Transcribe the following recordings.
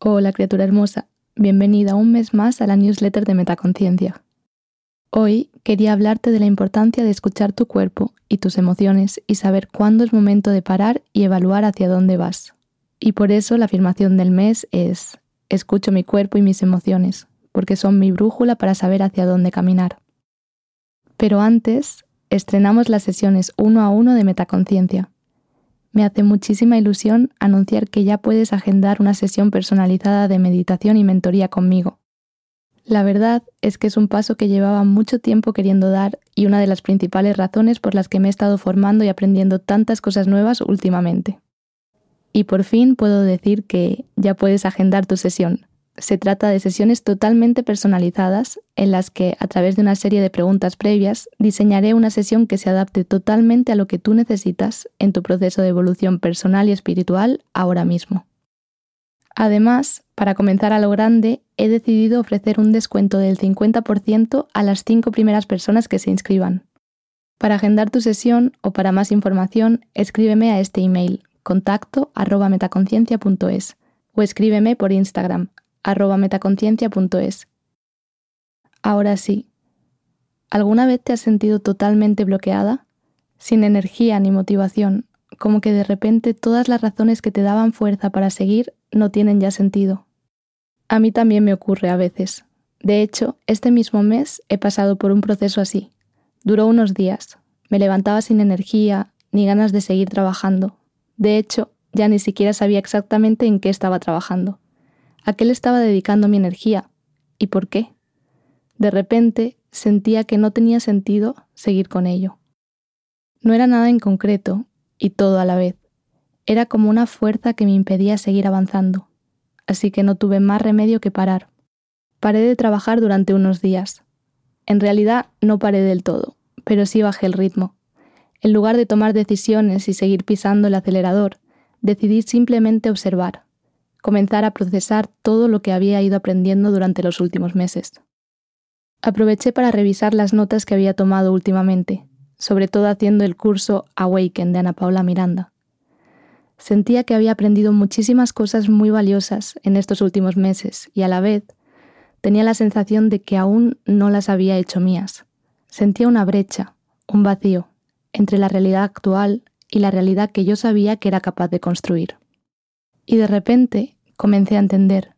Hola criatura hermosa, bienvenida un mes más a la newsletter de Metaconciencia. Hoy quería hablarte de la importancia de escuchar tu cuerpo y tus emociones y saber cuándo es momento de parar y evaluar hacia dónde vas. Y por eso la afirmación del mes es, escucho mi cuerpo y mis emociones, porque son mi brújula para saber hacia dónde caminar. Pero antes, estrenamos las sesiones uno a uno de Metaconciencia me hace muchísima ilusión anunciar que ya puedes agendar una sesión personalizada de meditación y mentoría conmigo. La verdad es que es un paso que llevaba mucho tiempo queriendo dar y una de las principales razones por las que me he estado formando y aprendiendo tantas cosas nuevas últimamente. Y por fin puedo decir que ya puedes agendar tu sesión. Se trata de sesiones totalmente personalizadas en las que, a través de una serie de preguntas previas, diseñaré una sesión que se adapte totalmente a lo que tú necesitas en tu proceso de evolución personal y espiritual ahora mismo. Además, para comenzar a lo grande, he decidido ofrecer un descuento del 50% a las cinco primeras personas que se inscriban. Para agendar tu sesión o para más información, escríbeme a este email contacto metaconciencia.es o escríbeme por Instagram metaconciencia.es. Ahora sí, ¿alguna vez te has sentido totalmente bloqueada? Sin energía ni motivación, como que de repente todas las razones que te daban fuerza para seguir no tienen ya sentido. A mí también me ocurre a veces. De hecho, este mismo mes he pasado por un proceso así. Duró unos días. Me levantaba sin energía ni ganas de seguir trabajando. De hecho, ya ni siquiera sabía exactamente en qué estaba trabajando a qué le estaba dedicando mi energía y por qué. De repente sentía que no tenía sentido seguir con ello. No era nada en concreto y todo a la vez. Era como una fuerza que me impedía seguir avanzando, así que no tuve más remedio que parar. Paré de trabajar durante unos días. En realidad no paré del todo, pero sí bajé el ritmo. En lugar de tomar decisiones y seguir pisando el acelerador, decidí simplemente observar, comenzar a procesar todo lo que había ido aprendiendo durante los últimos meses. Aproveché para revisar las notas que había tomado últimamente, sobre todo haciendo el curso Awaken de Ana Paula Miranda. Sentía que había aprendido muchísimas cosas muy valiosas en estos últimos meses y a la vez tenía la sensación de que aún no las había hecho mías. Sentía una brecha, un vacío, entre la realidad actual y la realidad que yo sabía que era capaz de construir. Y de repente comencé a entender.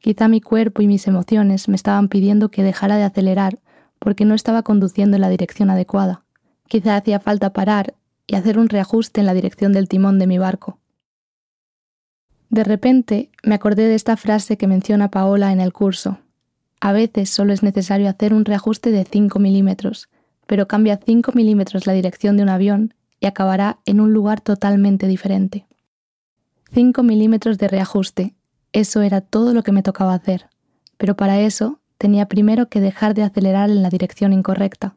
Quizá mi cuerpo y mis emociones me estaban pidiendo que dejara de acelerar porque no estaba conduciendo en la dirección adecuada. Quizá hacía falta parar y hacer un reajuste en la dirección del timón de mi barco. De repente me acordé de esta frase que menciona Paola en el curso. A veces solo es necesario hacer un reajuste de 5 milímetros, pero cambia 5 milímetros la dirección de un avión y acabará en un lugar totalmente diferente. 5 milímetros de reajuste. Eso era todo lo que me tocaba hacer. Pero para eso tenía primero que dejar de acelerar en la dirección incorrecta.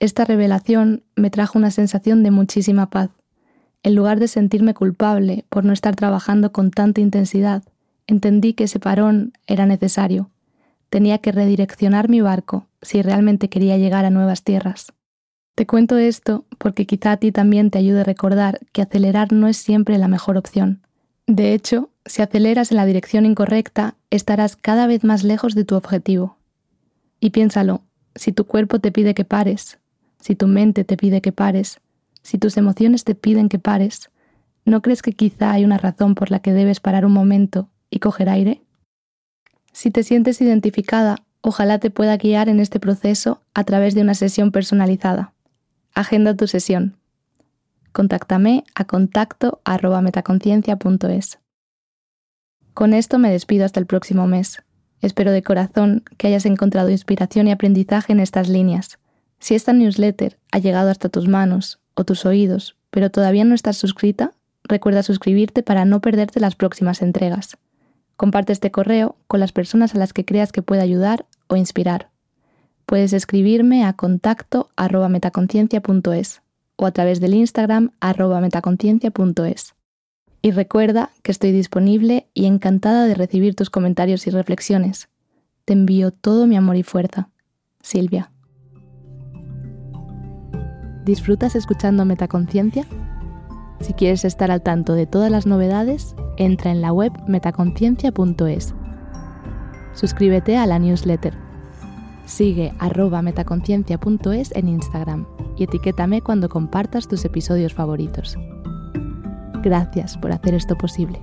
Esta revelación me trajo una sensación de muchísima paz. En lugar de sentirme culpable por no estar trabajando con tanta intensidad, entendí que ese parón era necesario. Tenía que redireccionar mi barco si realmente quería llegar a nuevas tierras. Te cuento esto porque quizá a ti también te ayude a recordar que acelerar no es siempre la mejor opción. De hecho, si aceleras en la dirección incorrecta, estarás cada vez más lejos de tu objetivo. Y piénsalo, si tu cuerpo te pide que pares, si tu mente te pide que pares, si tus emociones te piden que pares, ¿no crees que quizá hay una razón por la que debes parar un momento y coger aire? Si te sientes identificada, ojalá te pueda guiar en este proceso a través de una sesión personalizada. Agenda tu sesión contáctame a contacto metaconciencia.es. Con esto me despido hasta el próximo mes. Espero de corazón que hayas encontrado inspiración y aprendizaje en estas líneas. Si esta newsletter ha llegado hasta tus manos o tus oídos, pero todavía no estás suscrita, recuerda suscribirte para no perderte las próximas entregas. Comparte este correo con las personas a las que creas que puede ayudar o inspirar. Puedes escribirme a contacto metaconciencia.es o a través del Instagram arroba metaconciencia.es. Y recuerda que estoy disponible y encantada de recibir tus comentarios y reflexiones. Te envío todo mi amor y fuerza. Silvia. ¿Disfrutas escuchando Metaconciencia? Si quieres estar al tanto de todas las novedades, entra en la web metaconciencia.es. Suscríbete a la newsletter. Sigue arroba metaconciencia.es en Instagram y etiquétame cuando compartas tus episodios favoritos. Gracias por hacer esto posible.